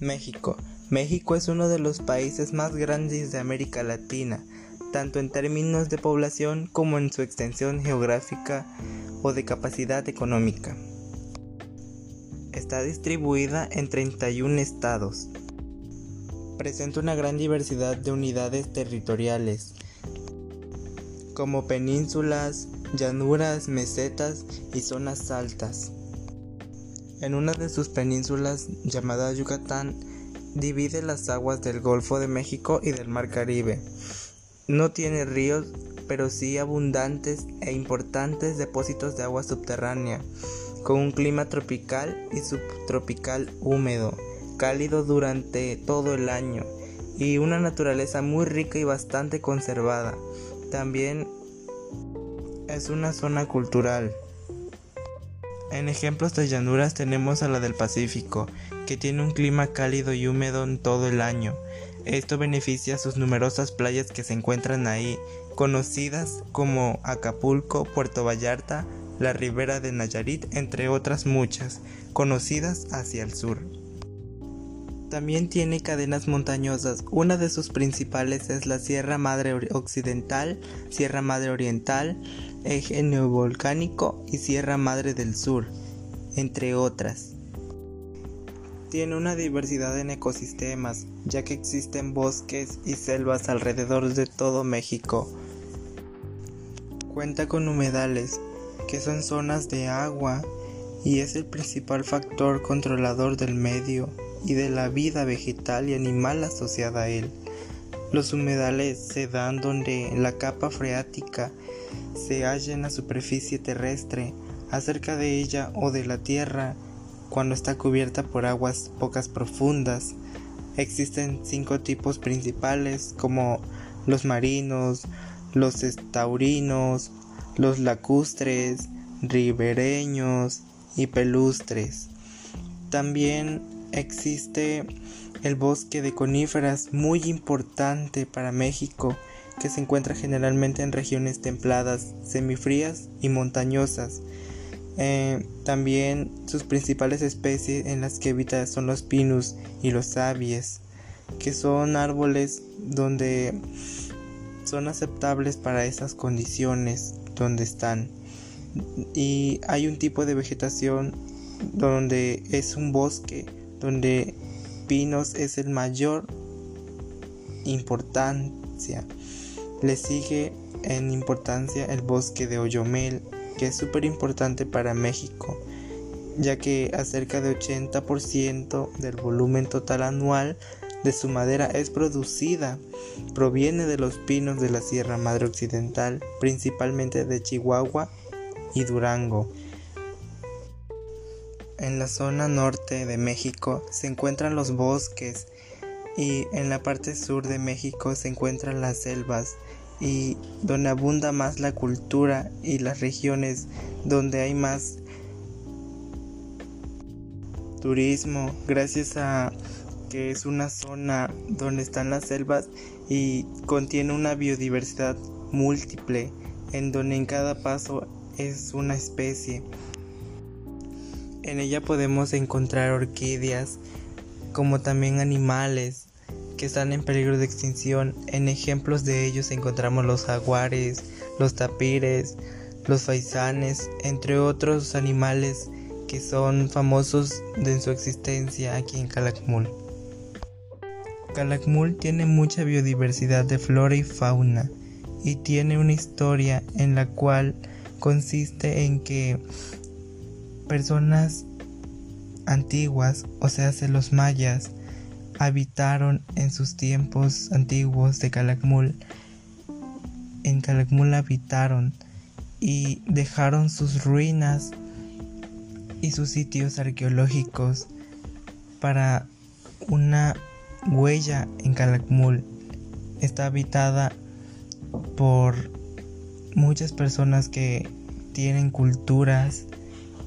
México. México es uno de los países más grandes de América Latina, tanto en términos de población como en su extensión geográfica o de capacidad económica. Está distribuida en 31 estados. Presenta una gran diversidad de unidades territoriales, como penínsulas, llanuras, mesetas y zonas altas. En una de sus penínsulas, llamada Yucatán, divide las aguas del Golfo de México y del Mar Caribe. No tiene ríos, pero sí abundantes e importantes depósitos de agua subterránea, con un clima tropical y subtropical húmedo, cálido durante todo el año, y una naturaleza muy rica y bastante conservada. También es una zona cultural. En ejemplos de llanuras tenemos a la del Pacífico, que tiene un clima cálido y húmedo en todo el año. Esto beneficia a sus numerosas playas que se encuentran ahí, conocidas como Acapulco, Puerto Vallarta, la Ribera de Nayarit, entre otras muchas, conocidas hacia el sur. También tiene cadenas montañosas. Una de sus principales es la Sierra Madre Occidental, Sierra Madre Oriental, eje neovolcánico y Sierra Madre del Sur, entre otras. Tiene una diversidad en ecosistemas, ya que existen bosques y selvas alrededor de todo México. Cuenta con humedales, que son zonas de agua y es el principal factor controlador del medio y de la vida vegetal y animal asociada a él. Los humedales se dan donde la capa freática se halla en la superficie terrestre, acerca de ella o de la tierra, cuando está cubierta por aguas pocas profundas. Existen cinco tipos principales como los marinos, los estaurinos, los lacustres, ribereños y pelustres. También existe el bosque de coníferas muy importante para México que se encuentra generalmente en regiones templadas, semifrías y montañosas. Eh, también sus principales especies en las que habita son los pinus y los abies, que son árboles donde son aceptables para esas condiciones donde están. Y hay un tipo de vegetación donde es un bosque, donde pinos es el mayor importancia. Le sigue en importancia el bosque de Oyomel, que es súper importante para México, ya que acerca de 80% del volumen total anual de su madera es producida. Proviene de los pinos de la Sierra Madre Occidental, principalmente de Chihuahua y Durango. En la zona norte de México se encuentran los bosques y en la parte sur de México se encuentran las selvas y donde abunda más la cultura y las regiones donde hay más turismo gracias a que es una zona donde están las selvas y contiene una biodiversidad múltiple en donde en cada paso es una especie. En ella podemos encontrar orquídeas como también animales que están en peligro de extinción. En ejemplos de ellos encontramos los jaguares, los tapires, los faisanes, entre otros animales que son famosos de su existencia aquí en Calakmul. Calakmul tiene mucha biodiversidad de flora y fauna y tiene una historia en la cual consiste en que personas antiguas, o sea, los mayas, habitaron en sus tiempos antiguos de Calakmul. En Calakmul habitaron y dejaron sus ruinas y sus sitios arqueológicos para una huella en Calakmul. Está habitada por muchas personas que tienen culturas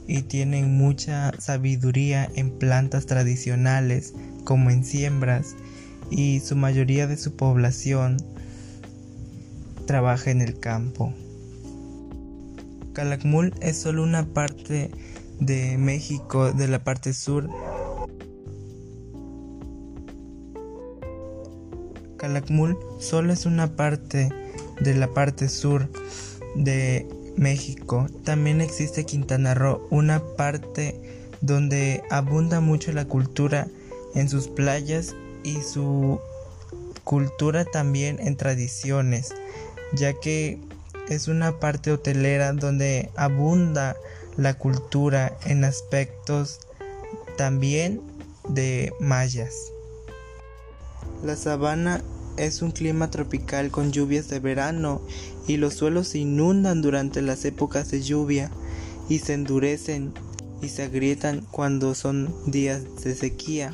y tienen mucha sabiduría en plantas tradicionales como en siembras y su mayoría de su población trabaja en el campo. Calakmul es solo una parte de México, de la parte sur. Calakmul solo es una parte de la parte sur de México. También existe Quintana Roo, una parte donde abunda mucho la cultura en sus playas y su cultura también en tradiciones, ya que es una parte hotelera donde abunda la cultura en aspectos también de mayas. La sabana es un clima tropical con lluvias de verano y los suelos se inundan durante las épocas de lluvia y se endurecen y se agrietan cuando son días de sequía.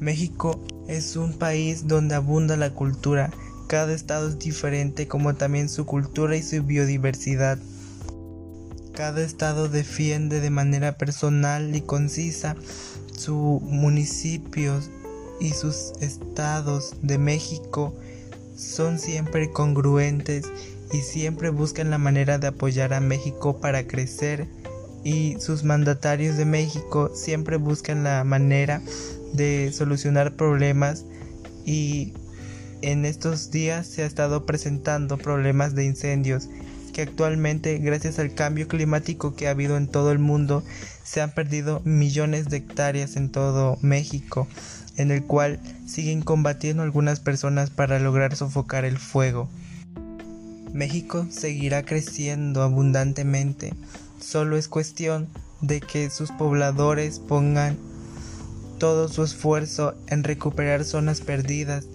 México es un país donde abunda la cultura, cada estado es diferente como también su cultura y su biodiversidad. Cada estado defiende de manera personal y concisa su municipio y sus estados de México son siempre congruentes y siempre buscan la manera de apoyar a México para crecer. Y sus mandatarios de México siempre buscan la manera de solucionar problemas. Y en estos días se ha estado presentando problemas de incendios que actualmente gracias al cambio climático que ha habido en todo el mundo se han perdido millones de hectáreas en todo México en el cual siguen combatiendo algunas personas para lograr sofocar el fuego. México seguirá creciendo abundantemente, solo es cuestión de que sus pobladores pongan todo su esfuerzo en recuperar zonas perdidas,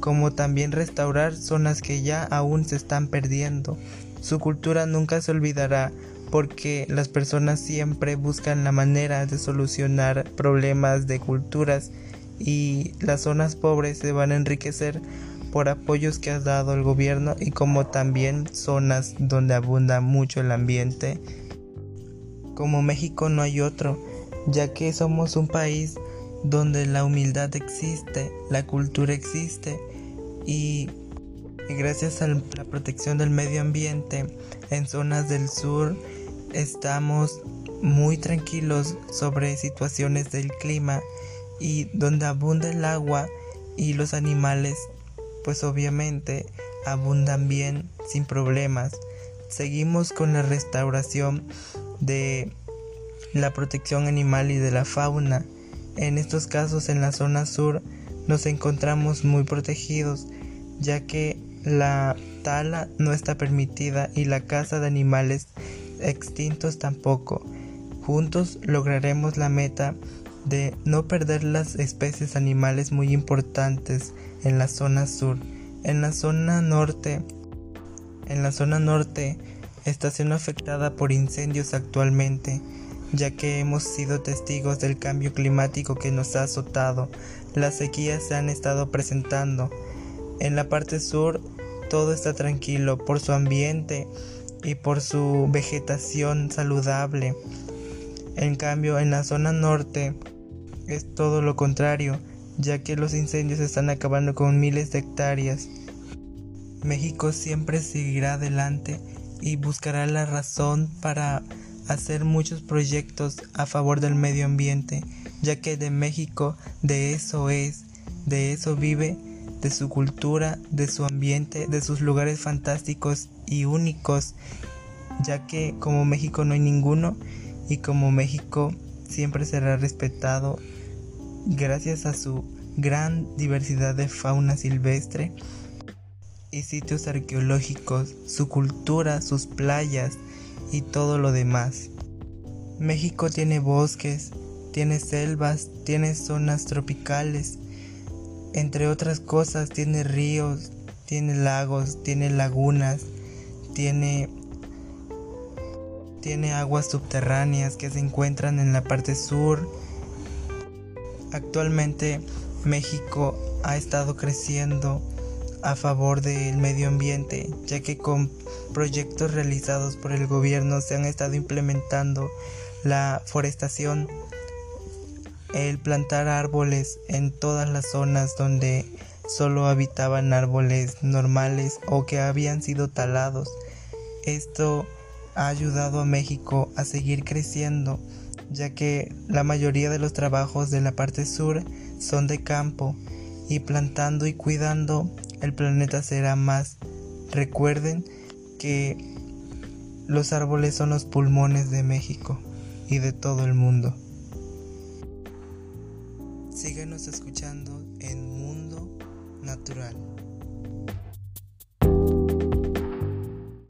como también restaurar zonas que ya aún se están perdiendo. Su cultura nunca se olvidará porque las personas siempre buscan la manera de solucionar problemas de culturas y las zonas pobres se van a enriquecer por apoyos que ha dado el gobierno y como también zonas donde abunda mucho el ambiente. Como México no hay otro, ya que somos un país donde la humildad existe, la cultura existe y, gracias a la protección del medio ambiente en zonas del sur estamos muy tranquilos sobre situaciones del clima y donde abunda el agua y los animales pues obviamente abundan bien sin problemas. Seguimos con la restauración de la protección animal y de la fauna. En estos casos en la zona sur nos encontramos muy protegidos ya que la tala no está permitida y la caza de animales extintos tampoco. Juntos lograremos la meta de no perder las especies animales muy importantes en la zona sur. En la zona norte, en la zona norte está siendo afectada por incendios actualmente, ya que hemos sido testigos del cambio climático que nos ha azotado. Las sequías se han estado presentando. En la parte sur todo está tranquilo por su ambiente y por su vegetación saludable. En cambio, en la zona norte es todo lo contrario, ya que los incendios están acabando con miles de hectáreas. México siempre seguirá adelante y buscará la razón para hacer muchos proyectos a favor del medio ambiente, ya que de México de eso es, de eso vive, de su cultura, de su ambiente, de sus lugares fantásticos y únicos, ya que como México no hay ninguno y como México siempre será respetado gracias a su gran diversidad de fauna silvestre y sitios arqueológicos, su cultura, sus playas y todo lo demás. México tiene bosques, tiene selvas, tiene zonas tropicales, entre otras cosas tiene ríos, tiene lagos, tiene lagunas, tiene tiene aguas subterráneas que se encuentran en la parte sur. Actualmente México ha estado creciendo a favor del medio ambiente, ya que con proyectos realizados por el gobierno se han estado implementando la forestación, el plantar árboles en todas las zonas donde solo habitaban árboles normales o que habían sido talados. Esto ha ayudado a México a seguir creciendo, ya que la mayoría de los trabajos de la parte sur son de campo y plantando y cuidando el planeta será más. Recuerden que los árboles son los pulmones de México y de todo el mundo. Síguenos escuchando en Mundo Natural.